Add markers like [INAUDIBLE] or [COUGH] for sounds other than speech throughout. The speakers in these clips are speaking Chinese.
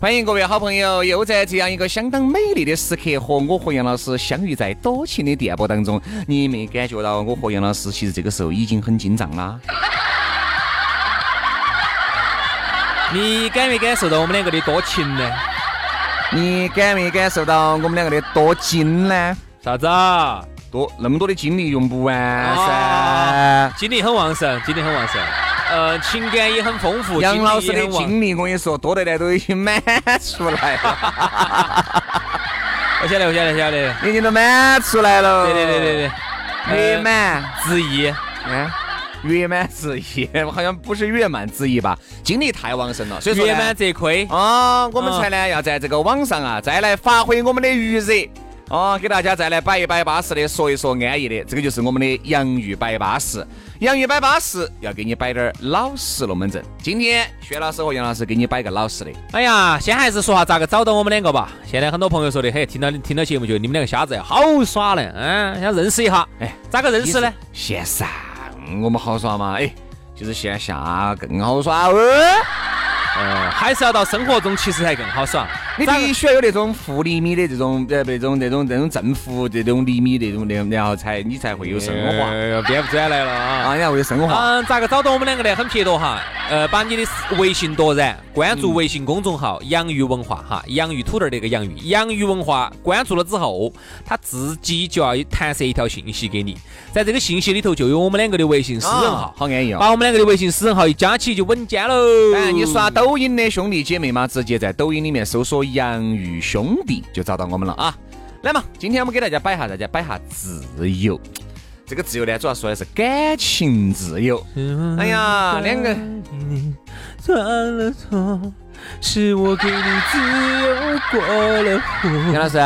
欢迎各位好朋友，又在这样一个相当美丽的时刻，和我和杨老师相遇在多情的电波当中。你没感觉到我和杨老师其实这个时候已经很紧张啦？你感没感受到我们两个的多情呢？你感没感受到我们两个的多精呢？啥子啊？多那么多的精力用不完噻，精力很旺盛，精力很旺盛。呃，情感也很丰富。杨老师的经历，我跟你说，多得来都已经满出来了。[LAUGHS] 我晓得，我晓得，晓得，已经都满出来了。对对对对对，月满之意，嗯，月满之意，[LAUGHS] 好像不是月满之意吧？精力太旺盛了，所以说月满则亏啊。我们才呢要在这个网上啊，再来发挥我们的余热。哦，给大家再来摆一摆巴适的，说一说安逸的，这个就是我们的洋芋摆巴适。洋芋摆巴适，要给你摆点老实龙门阵。今天薛老师和杨老师给你摆个老实的。哎呀，先还是说下咋个找到我们两个吧。现在很多朋友说的，嘿，听到听到节目就你们两个瞎子好耍呢，嗯，想认识一下。哎，咋个认识呢？线上我们好耍吗？哎，就是线下更好耍哦。嗯，还是要到生活中，其实才更好耍。你必须要有那种负厘米的这种呃那种那种那种正负这种厘米那种那然后才你才会有生活化。编不转来了啊！啊，你才会有生活。嗯，咋个找到我们两个呢？很撇脱哈。呃，把你的微信夺然，关注微信公众号“洋芋文化”哈，洋芋土豆那个洋芋，洋芋文化关注了之后，他自己就要弹射一条信息给你，在这个信息里头就有我们两个的微信私人号，好安逸哦。把我们两个的微信私人号一加起就稳健喽。哎，你刷抖音的兄弟姐妹嘛，直接在抖音里面搜索“洋芋兄弟”就找到我们了啊。来嘛，今天我们给大家摆下，大家摆下自由。这个自由呢，主要说的是感情自由。哎呀，两个。犯了错，是我给你自由过了火。杨老师，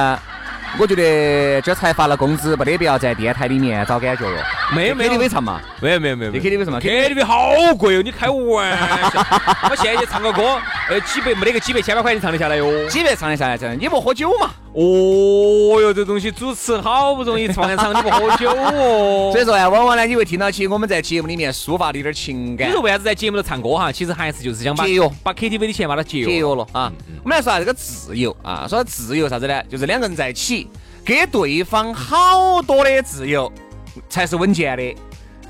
我觉得这才发了工资，没得必要在电台里面找感觉哟。没有没有 KTV 唱嘛？没有没有没有。你 KTV 什么？KTV 好贵哦！你开玩笑？[LAUGHS] 我现在去唱个歌，呃，几百没得个几百千把块钱唱得下来哟。几百唱得下来？真的？你不喝酒嘛？哦哟，这东西主持好不容易放场，你不喝酒哦。[LAUGHS] 所以说呀，往往呢，你会听到起我们在节目里面抒发的一点情感。你说为啥子在节目里唱歌哈？其实还是就是想把节约，把 KTV 的钱把它节约节约了啊。我们来说下这个自由啊，说自由啥子呢？就是两个人在一起，给对方好多的自由才是稳健的。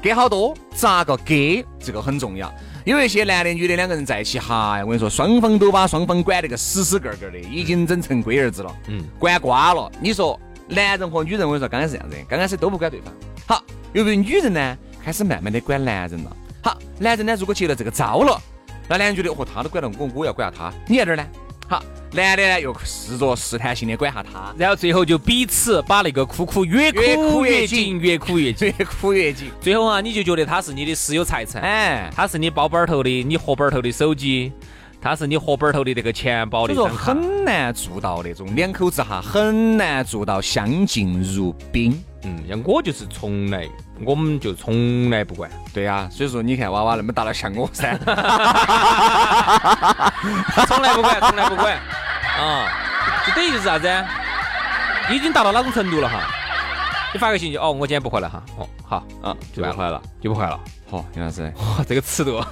给好多，咋个给？这个很重要。有一些男的、女的两个人在一起，哈，我跟你说，双方都把双方管得个死死个个的，已经整成龟儿子了，嗯，管瓜了。你说男人和女人，我跟你说，刚开始这样子，刚开始都不管对方。好，由于女人呢，开始慢慢的管男人了。好，男人呢，如果接了这个招了，那男人觉得，哦，他都管了我，我要管下他，你在这儿呢？好。男的呢，又试着试探性的管下他，然后最后就彼此把那个苦苦越哭越紧，越哭越紧，[LAUGHS] 越哭越紧。最后啊，你就觉得他是你的私有财产，哎，他是你包包头的，你荷包头的手机，他是你荷包头的这个钱包的。所以说很难做到那种两口子哈，很难做到相敬如宾。嗯，像我就是从来，我们就从来不管。对呀，所以说你看娃娃那么大了，像我噻，[LAUGHS] 从来不管，从来不管。啊，就等于就是啥子？已经达到哪种程度了哈？你发个信息，哦，我今天不回来哈。哦，好，啊，就不回来了，就不回来了。好，杨老师，哇，这个尺度。[LAUGHS]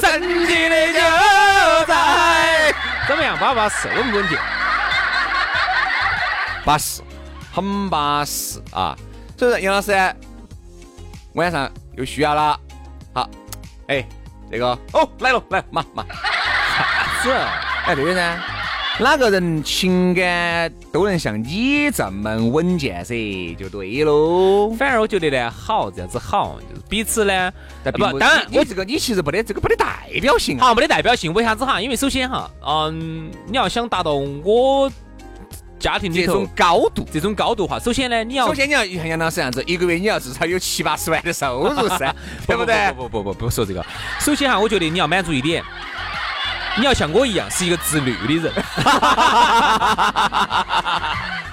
神奇的就在怎么样？巴不巴适？稳不稳定？巴适，很巴适啊！所以说，杨老师晚上又需要了。好，哎，这个，哦，来了，来，妈妈。啥子？[LAUGHS] 哎，对的呢，哪个人情感都能像你这么稳健噻，就对喽。反而我觉得呢，好这样子好，就是彼此呢，不，但不当然你你这个你其实没得这个没得代表性啊。好没得代表性。为啥子哈？因为首先哈，嗯，你要想达到我家庭里头这种高度。这种高度哈，首先呢，你要首先你要像杨老师这样子，一个月你要至少有七八十万的收入噻，[LAUGHS] 对不对？不不不不不说这个。首先哈，我觉得你要满足一点，你要像我一样是一个自律的人。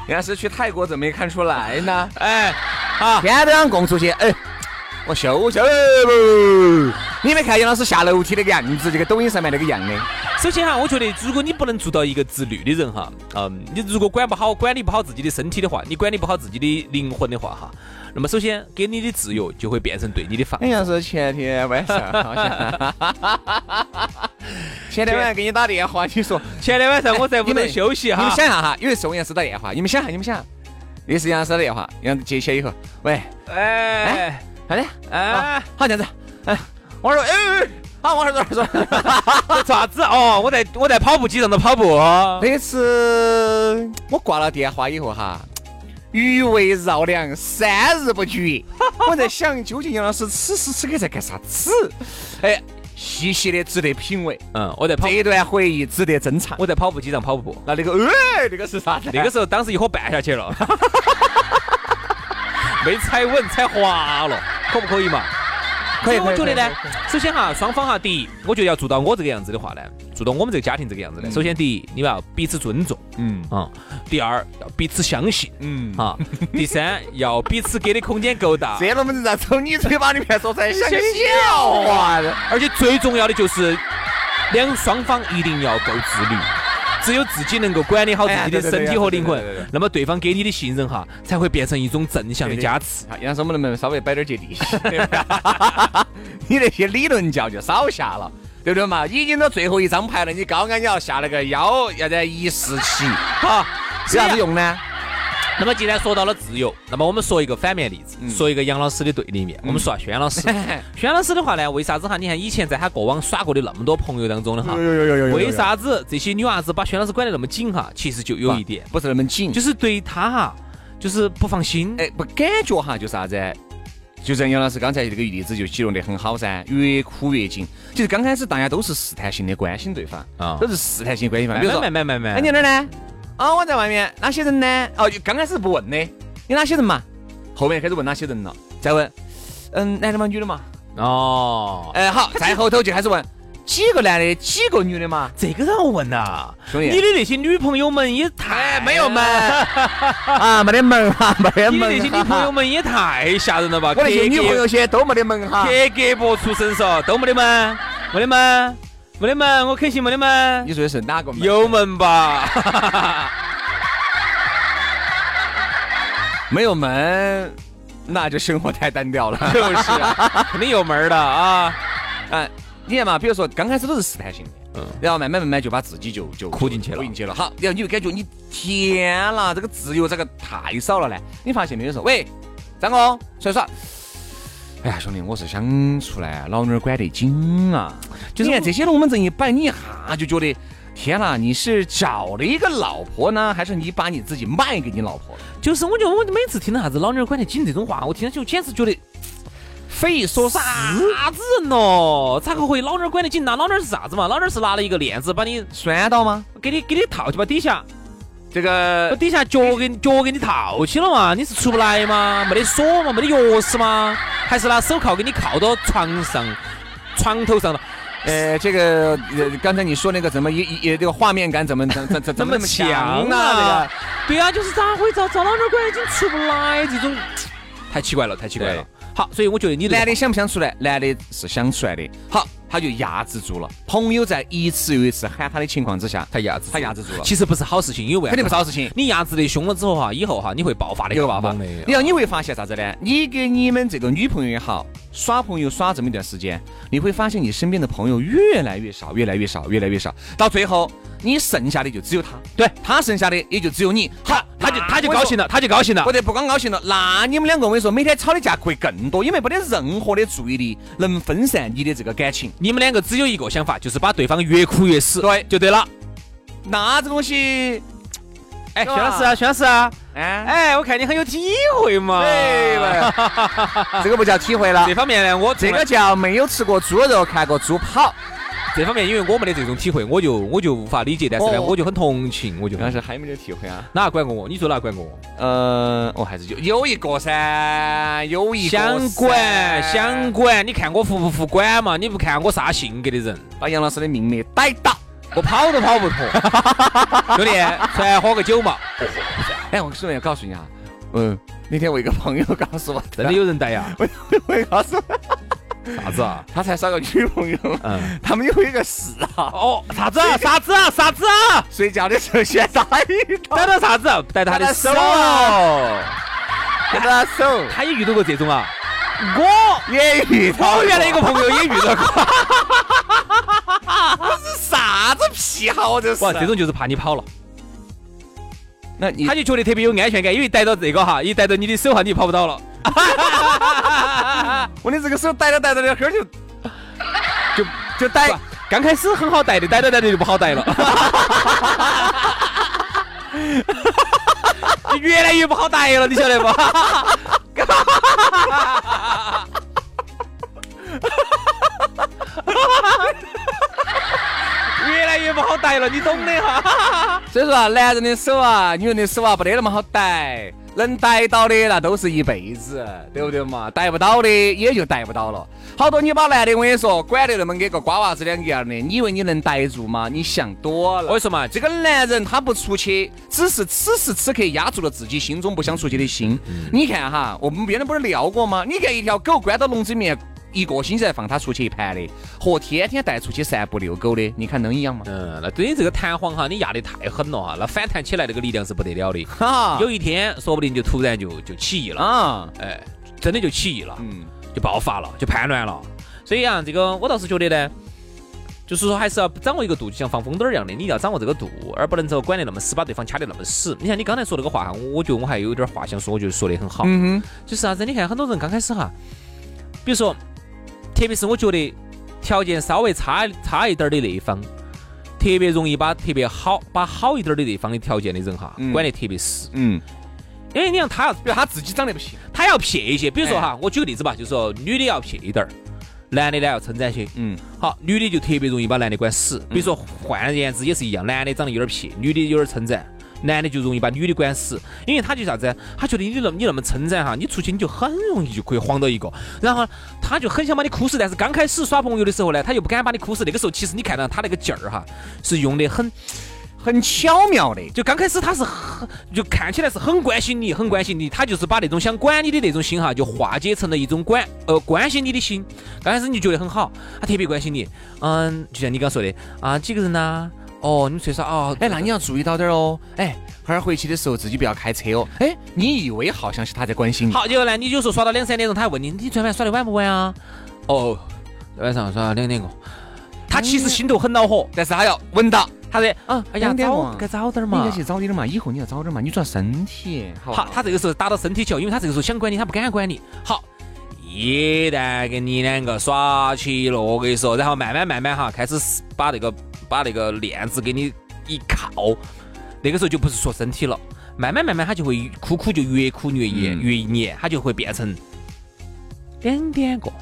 杨老师去泰国怎么没看出来呢？哎，好，天都想供出去，哎，我秀秀不？你没看杨老师下楼梯那个样子，就跟抖音上面那个样的。首先哈，我觉得如果你不能做到一个自律的人哈，嗯，你如果管不好、管理不好自己的身体的话，你管理不好自己的灵魂的话哈，那么首先给你的自由就会变成对你的放好像是前天晚上，好像。[LAUGHS] 前天晚上给你打电话，你说前天晚上我在屋头休息哈。你们，想一下哈，有一次我杨师打电话，你们想你们想一下，那是杨老师打电话，杨接起来以后，喂，哎。好的，哎，好这样子，哎，我说，哎哎，哎好，往这儿说，做啥 [LAUGHS] 子哦？我在我在跑步机上头跑步。那次我挂了电话以后哈，余味绕梁三日不绝。[LAUGHS] 我在想，究竟杨老师此时此刻在干啥子？哎，细细的值得品味，嗯，我在跑这，一段回忆值得珍藏。我在跑步机上跑步。那那个，哎，那个是啥子？那个时候当时一伙绊下去了，[LAUGHS] 没踩稳，踩滑了，可不可以嘛？可以我觉得呢首先哈，双方哈，第一，我觉得要做到我这个样子的话呢，做到我们这个家庭这个样子呢，首先第一，你们要彼此尊重嗯。啊；第二，要彼此相信嗯，啊；第三，要彼此给的空间够大，[LAUGHS] 这龙门阵在从你嘴巴里面说出来像笑话的。而且最重要的就是两双方一定要够自律。只有自己能够管理好自己的身体和灵魂那么对方给你的信任哈，才会变成一种正向的加持。好，杨老师，我们能不能稍微摆点接地气？[LAUGHS] 你那些理论教就少下了，对不对嘛？已经到最后一张牌了，你高安你要下那个幺，要在一四七，好，[LAUGHS] 有啥子用呢？那么既然说到了自由，那么我们说一个反面例子，嗯说一个杨老师的对立面。我们说下轩老师，[LAUGHS] 轩老师的话呢，为啥子哈？你看以前在他过往耍过的那么多朋友当中的哈，为？啥子这些女娃子把轩老师管得那么紧哈？其实就有一点，不是那么紧，就是对他哈，就是不放心。哎，不感觉哈，就是啥子？就像杨老师刚才这个例子就形容得很好噻，越哭越紧。其实刚开始大家都是试探性的关心对方，啊都是试探性关心对方。比如说，慢慢慢慢哎，你慢，在哪儿呢？啊，我在外面。哪些人呢？哦，就刚开始不问的，有哪些人嘛？后面开始问哪些人了，再问，嗯，男的嘛？女的嘛？哦，哎，好，再后头就开始问几个男的，几个女的嘛？这个让我问呐，兄弟你的那些女朋友们也太没有门 [LAUGHS] 啊，没得门哈，[LAUGHS] 没得你的门。那些女朋友，们也太吓人了吧！我那些女朋友些都没得门哈。格格不出身嗦，都没得门，没得门，没得门，我肯信没得门你，说的是哪个门？有门吧？[LAUGHS] 没有门？那就生活太单调了。就是啊，[LAUGHS] 肯定有门儿的啊。嗯，你看嘛，比如说刚开始都是试探性的，嗯然后慢慢慢慢就把自己就就哭进去了哭进去了。好，然后你就感觉你天啦，这个自由这个太少了呢。你发现没有？说喂，张哥出来耍。哎呀，兄弟，我是想出来，老娘儿管得紧啊！就是你看这些龙门阵一摆，你一下就觉得，天哪，你是找了一个老婆呢，还是你把你自己卖给你老婆了？就是我觉得我每次听到啥子老娘儿管得紧这种话，我听上去我简直觉得匪夷所思。啥子人咯？咋个会老娘儿管得紧？呢老娘儿是啥子嘛？老娘儿是拿了一个链子把你拴到吗？给你给你套起，把底下这把个底下脚给你脚给你套起了嘛？你是出不来吗？没得锁吗？没得钥匙吗？还是拿手铐给你铐到床上床头上了？呃，这个呃，刚才你说那个怎么也也这个画面感怎么怎怎怎怎么那么强呢？对啊，就是咋会找找老娘儿管得紧出不来这种，太奇怪了，太奇怪了。好，所以我觉得你男的想不想出来？男的是想出来的。好，他就压制住了。朋友在一次又一次喊他的情况之下，他压制，他压制住了。其实不是好事情，因为肯定不是好事情。你压制的凶了之后哈，以后哈你会爆发的有个办法更猛的。然后你会发现啥子呢？你给你们这个女朋友也好，耍朋友耍这么一段时间，你会发现你身边的朋友越来越少，越来越少，越来越少，到最后你剩下的就只有他，对他剩下的也就只有你。好，他就他就高兴了，他就高兴了不。得不光高兴了，那你们两个我跟你说，每天吵的架会更多，因为没得任何的注意力能分散你的这个感情。你们两个只有一个想法，就是把对方越哭越死，对就对了。那这东西，哎，薛老师啊，薛老师啊，哎哎，我看你很有体会嘛。对吧？[LAUGHS] 这个不叫体会了这，方面呢，我这个叫没有吃过猪肉，看过猪跑。[LAUGHS] 这方面，因为我没得这种体会，我就我就无法理解，但是呢，哦我就很同情，我就但是还没得体会啊。哪管过我？你说哪管过我？呃，我还是有有一个噻，有一个想管想管，你看我服不服管嘛？你不看我啥性格的人，把杨老师的命脉逮到。我跑都跑不脱。[LAUGHS] 兄弟，出来喝个酒嘛？哎，我顺便告诉你啊，嗯，那天我一个朋友告诉我，真的有人带 [LAUGHS] 呀？我我也告诉我，啥子啊？他才耍个女朋友，嗯。他们有一个嗜好，哦，啥子啊？啥子啊？啥子啊？睡觉的时候先打一头，逮到啥子啊？逮到他的手。给他手，他也遇到过这种啊？我也遇到我原来一个朋友也遇到过。啥子癖好这是？哇，这种就是怕你跑了，那你他就觉得特别有安全感，因为逮到这个哈，一逮到你的手哈，你就跑不到了。[LAUGHS] 我的这个手逮着逮着两会儿就 [LAUGHS] 就就逮，刚开始很好逮的，逮着逮着就不好逮了。[LAUGHS] 越来越不好逮了，你晓得不？越来越不好逮了，你懂的哈。所以说啊，男人的手啊，女人的手啊，不得那么好逮，能逮到的那都是一辈子，对不对嘛？逮不到的也就逮不到了。好多你把男的，我跟你说，管得那么跟个瓜娃子两个样的，你以为你能逮住吗？你想多了。我跟你说嘛，这个男人他不出去，只是此时此刻压住了自己心中不想出去的心。你看哈，我们别人不是聊过吗？你看一条狗关到笼子里面。一个星期才放它出去一盘的，和天天带出去散步遛狗的，你看能一样吗？嗯，那对你这个弹簧哈，你压得太狠了哈，那反弹起来那个力量是不得了的。哈有一天说不定就突然就就起义了，啊，哎，真的就起义了，嗯，就爆发了，就叛乱了。所以啊，这个我倒是觉得呢，就是说还是要掌握一个度，就像放风筝儿一样的，你要掌握这个度，而不能说管得那么死，把对方掐得那么死。你像你刚才说那个话哈，我觉得我还有点话想说，我觉得说得很好。嗯哼，就是啥子？你看很多人刚开始哈，比如说，特别是我觉得条件稍微差差一点儿的那一方，特别容易把特别好把好一点儿的那方的条件的人哈，嗯管得特别死。嗯，因为你看他比如他自己长得不行，他要撇一些，比如说哎哈，我举个例子吧，就是说女的要撇一点儿，男的呢要称赞些。嗯，好，女的就特别容易把男的管死。比如说换言之也是一样，男的长得有点撇，女的有点称赞。男的就容易把女的管死，因为他就啥子？他觉得你那么你那么称赞哈，你出去你就很容易就可以晃到一个，然后他就很想把你哭死。但是刚开始耍朋友的时候呢，他又不敢把你哭死。那个时候其实你看到他那个劲儿哈，是用的很很巧妙的，就刚开始他是很，就看起来是很关心你，很关心你，他就是把那种想管你的那种心哈，就化解成了一种管呃关心你的心。刚开始你就觉得很好，他特别关心你，嗯，就像你刚说的啊，几个人呐、哦，你们睡啥哦？哎，那你要注意到点儿哦，哎，后儿回去的时候自己不要开车哦，哎，你以为好像是他在关心你，好，结果呢，你有时候耍到两三点钟，他还问你，你昨天晚上耍的晚不晚啊？哦，晚上耍两点过。他其实心头很恼火，但是他要闻到，他说啊，哎呀，早该早点嘛你应该。去早点嘛，以后你要早点嘛，你主要身体，好好，他这个时候打到身体球，因为他这个时候想管你，他不敢管你。好，一旦跟你两个耍起了，我跟你说，然后慢慢慢慢哈，开始把那个把那个链子给你一靠，那个时候就不是说身体了，慢慢慢慢他就会哭哭就越哭越严、嗯越黏，他就会变成两点过，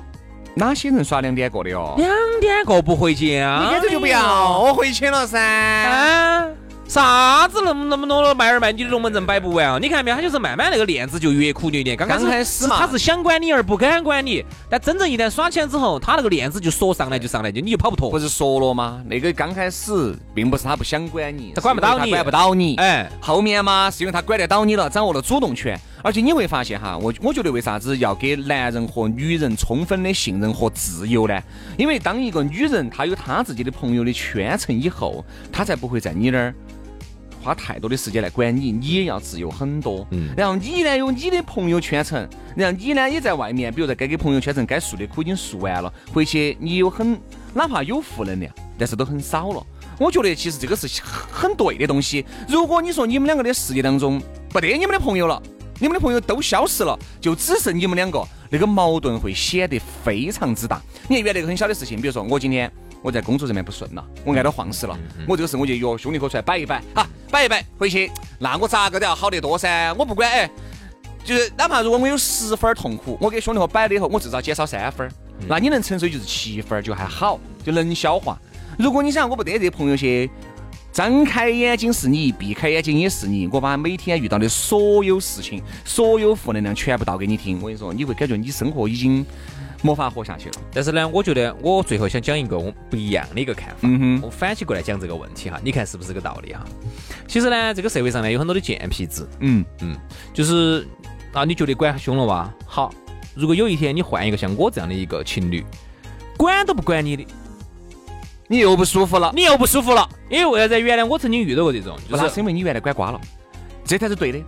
哪些人耍两点过的哦？两点过不回家，你干脆就不要，我回去了噻。啊！啥子那么那么多的卖儿卖女的龙门阵摆不完哦？你看没有？他就是慢慢那个链子就越苦越黏。刚开始嘛是他是想管你而不敢管你，但真正一旦耍起来之后，他那个链子就说上来就上来，就你就跑不脱不。是说了吗？那个刚开始并不是他不想管你，他管不到你管不到你。哎，后面嘛，是因为他管得到你了，掌握了主动权。而且你会发现哈，我我觉得为啥子要给男人和女人充分的信任和自由呢？因为当一个女人她有她自己的朋友的圈层以后，她才不会在你那儿。花太多的时间来管你，你也要自由很多。嗯然后你呢有你的朋友圈层，然后你呢也在外面，比如在该给朋友圈层该诉的苦已经诉完了，回去你有很哪怕有负能量，但是都很少了。我觉得其实这个是很对的东西。如果你说你们两个的世界当中不得你们的朋友了，你们的朋友都消失了，就只剩你们两个，那个矛盾会显得非常之大。你看原来一个很小的事情，比如说我今天我在工作上面不顺了，我挨到晃死了，我这个事我就约兄弟伙出来摆一摆，哈，摆一摆回去，那我咋个都要好得多噻，我不管哎，就是哪怕如果我有十分痛苦，我给兄弟伙摆了以后，我至少减少三分，那你能承受就是七分就还好，就能消化。如果你想我不得这朋友些。张开眼睛是你，闭开眼睛也是你。我把每天遇到的所有事情、所有负能量全部倒给你听。我跟你说，你会感觉你生活已经没法活下去了。但是呢，我觉得我最后想讲一个我不一样的一个看法。嗯哼，我反起过来讲这个问题哈，你看是不是这个道理哈？其实呢，这个社会上呢有很多的贱皮子。嗯嗯，就是啊，你觉得管凶了哇？好，如果有一天你换一个像我这样的一个情侣，管都不管你的。你又不舒服了，你又不舒服了，因为为啥子？原来我曾经遇到过这种，就是是因为你原来管瓜了，这才是对的，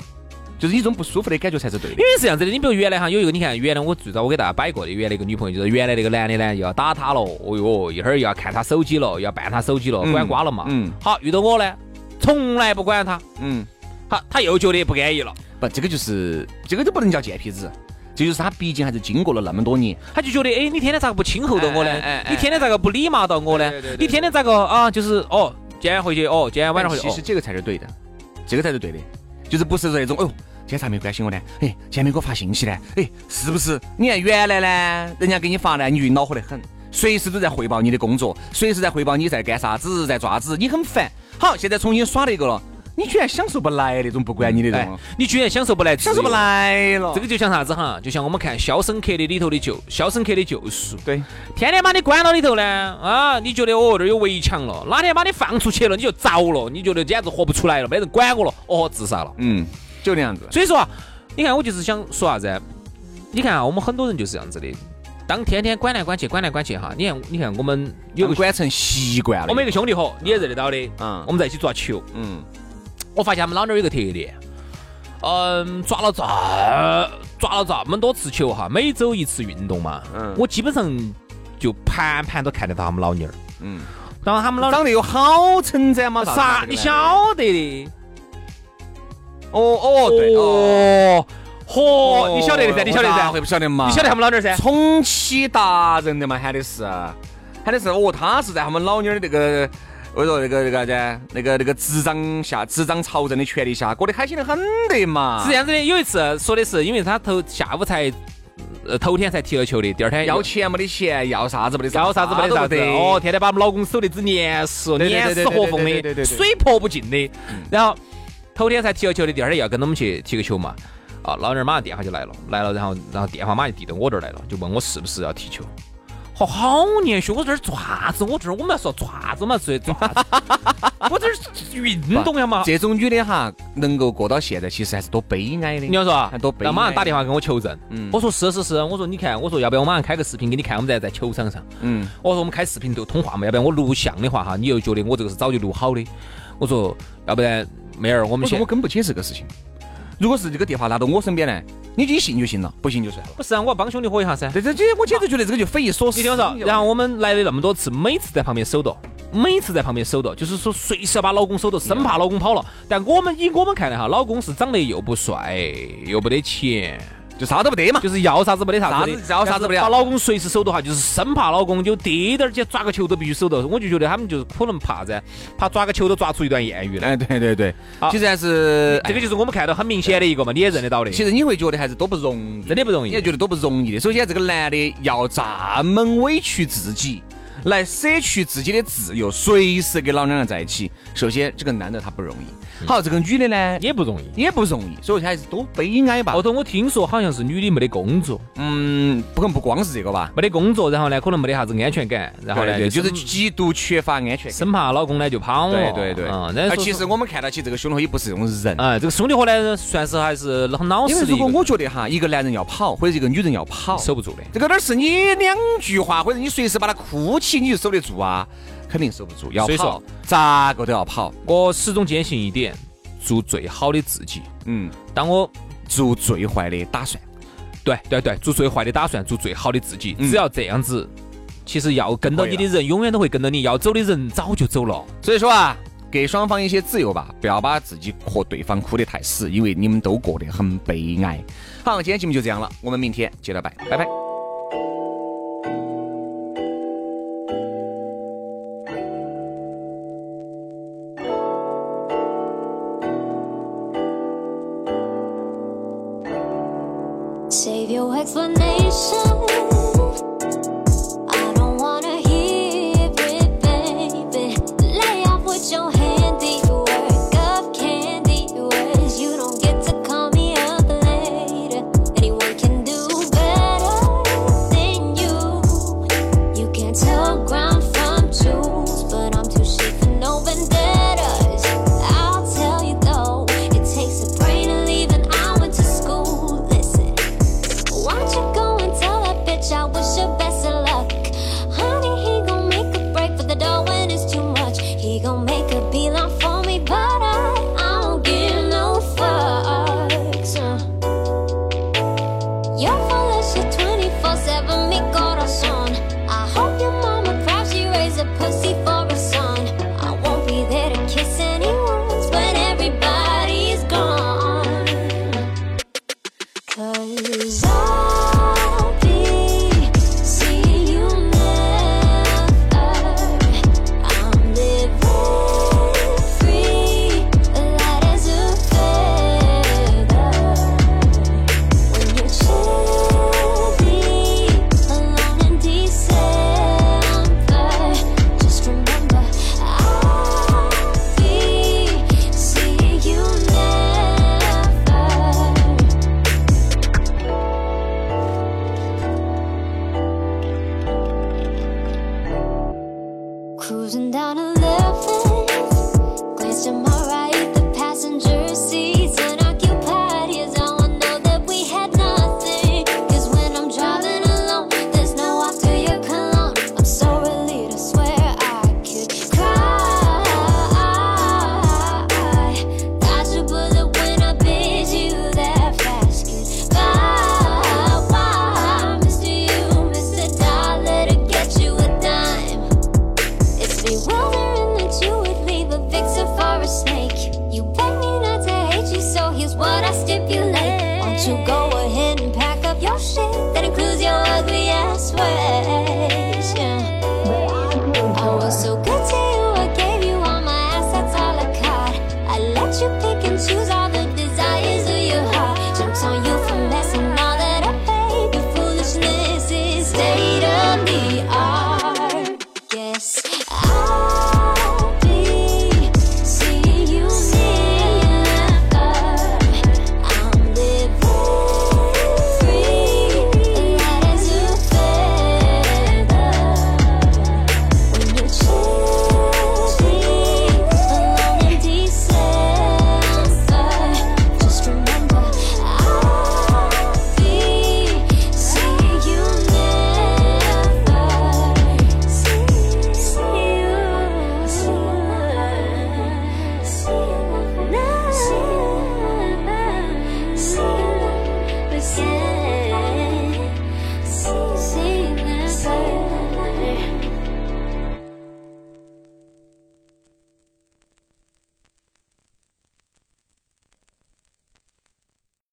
就是你这种不舒服的感觉才是对的。因为是这样子的，你比如原来哈有一个，你看原来我最早我给大家摆过的，原来一个女朋友，就是原来那个男的呢又要打她了，哦哟，一会儿又要看她手机了，又要办她手机了，管瓜了嘛。嗯。好，遇到我呢，从来不管她。嗯。好，他又觉得不安逸了。不，这个就是这个都不能叫贱皮子。这就是他毕竟还是经过了那么多年，他就觉得，哎，你天天咋个不亲厚到我呢？你天天咋个不礼貌到我呢？你天天咋个啊？就是哦，今天回去哦，今天晚上回去。其实这个才是对的，这个才是对的，就是不是那种哦，今天咋没关心我呢？哎，今天没给我发信息呢？哎，是不是？你看原来呢，人家给你发呢，你就恼火得很，随时都在汇报你的工作，随时在汇报你在干啥子，在爪子，你很烦。好，现在重新耍了一个了。你居然享受不来那种不管你的那种，你居然享受不来，享受不来了。这个就像啥子哈？就像我们看《肖申克的里头的救》，《肖申克的救赎》。对，天天把你关到里头呢，啊，你觉得哦这儿有围墙了，哪天把你放出去了，你就着了，你觉得简直活不出来了，没人管我了，哦，自杀了。嗯，就那样子。所以说啊，你看我就是想说啥子？你看啊，我们很多人就是这样子的，当天天管来管去，管来管去哈。你看，你看我们有个管成习惯了。我们一个兄弟伙，你也认得到的。嗯。我们在一起抓球。嗯。我发现他们老娘有个特点，嗯，抓了这抓了这么多次球哈，每周一次运动嘛，嗯，我基本上就盘盘都看得到他们老妞儿，嗯，然后他们老长得有好称赞嘛？啥？你晓得的？哦哦对哦，嚯，你晓得的噻？你晓得噻？会不晓得嘛？你晓得他们老妞儿噻？重启达人的嘛，喊的是，喊的是哦，他是在他们老妞儿的那个。我说那个那个啥子？那个那个执掌下执掌朝政的权利下，过得开心的很的嘛。是这样子的，有一次说的是，因为他头下午才，呃头天才踢了球的，第二天要钱没得钱，要啥子没得，要啥子没得啥子。哦，天天把我们老公守得之严实，严丝合缝的，水泼不进的。然后头天才踢了球的，第二天要跟他们去踢个球嘛。啊，老娘马上电话就来了，来了，然后然后电话马上递到我这儿来了，就问我是不是要踢球。好年轻，我这儿做啥子？我这儿我们要说爪子嘛，是做啥子？我这儿运动呀嘛。这种女的哈，能够过到现在，其实还是多悲哀的。你要说啊，多悲哀。马上打电话给我求证。嗯。我说是是是，我说你看，我说要不要我马上开个视频给你看，我们在在球场上。嗯。我说我们开视频都通话嘛，要不然我录像的话哈，你又觉得我这个是早就录好的。我说要不然妹儿，我们先。我根不解这个事情。如果是这个电话拿到我身边呢？你就信就行了，不信就算了。不是啊，我要帮兄弟伙一下噻。对这这，我简直觉得这个就匪夷所思。你听我说，然后我们来了那么多次，每次在旁边守着，每次在旁边守着，就是说随时要把老公守着，生怕老公跑了。但我们以我们看来哈，老公是长得又不帅，又不得钱。就啥都不得嘛，就是要啥子没得啥子，要啥子不得。把老公随时守的话，就是生怕老公就滴点儿去抓个球都必须守到。我就觉得他们就是可能怕噻，怕抓个球都抓出一段艳遇来。哎，对对对，其实还是这个就是我们看到很明显的一个嘛，你也认得到的。其实你会觉得还是多不容易，真的不容易，你也觉得多不容易的。首先，这个男的要这么委屈自己。来舍去自己的自由，随时跟老娘娘在一起。首先，这个男的他不容易。好，这个女的呢也不容易，也不容易。所以还是多悲哀吧。后头我听说好像是女的没得工作。嗯，不可能不光是这个吧？没得工作，然后呢，可能没得啥子安全感，然后呢，就是极度缺乏安全感，生怕老公呢就跑了。对对对。啊，其实我们看到起这个兄弟伙也不是这种人。哎，这个兄弟伙呢，算是还是很老实的。因为如果我觉得哈，一个男人要跑，或者一个女人要跑，守不住的。这个哪是你两句话，或者你随时把他哭起，你就守得住啊？肯定受不住，要跑，咋个都要跑。我始终坚信一点，做最好的自己。嗯，当我做最坏的打算，对对对，做最坏的打算，做最好的自己。只要这样子，其实要跟到你的人永远都会跟到你，要走的人早就走了。所以说啊，给双方一些自由吧，不要把自己和对方哭得太死，因为你们都过得很悲哀。好，今天节目就这样了，我们明天接着拜，拜拜。Explanation.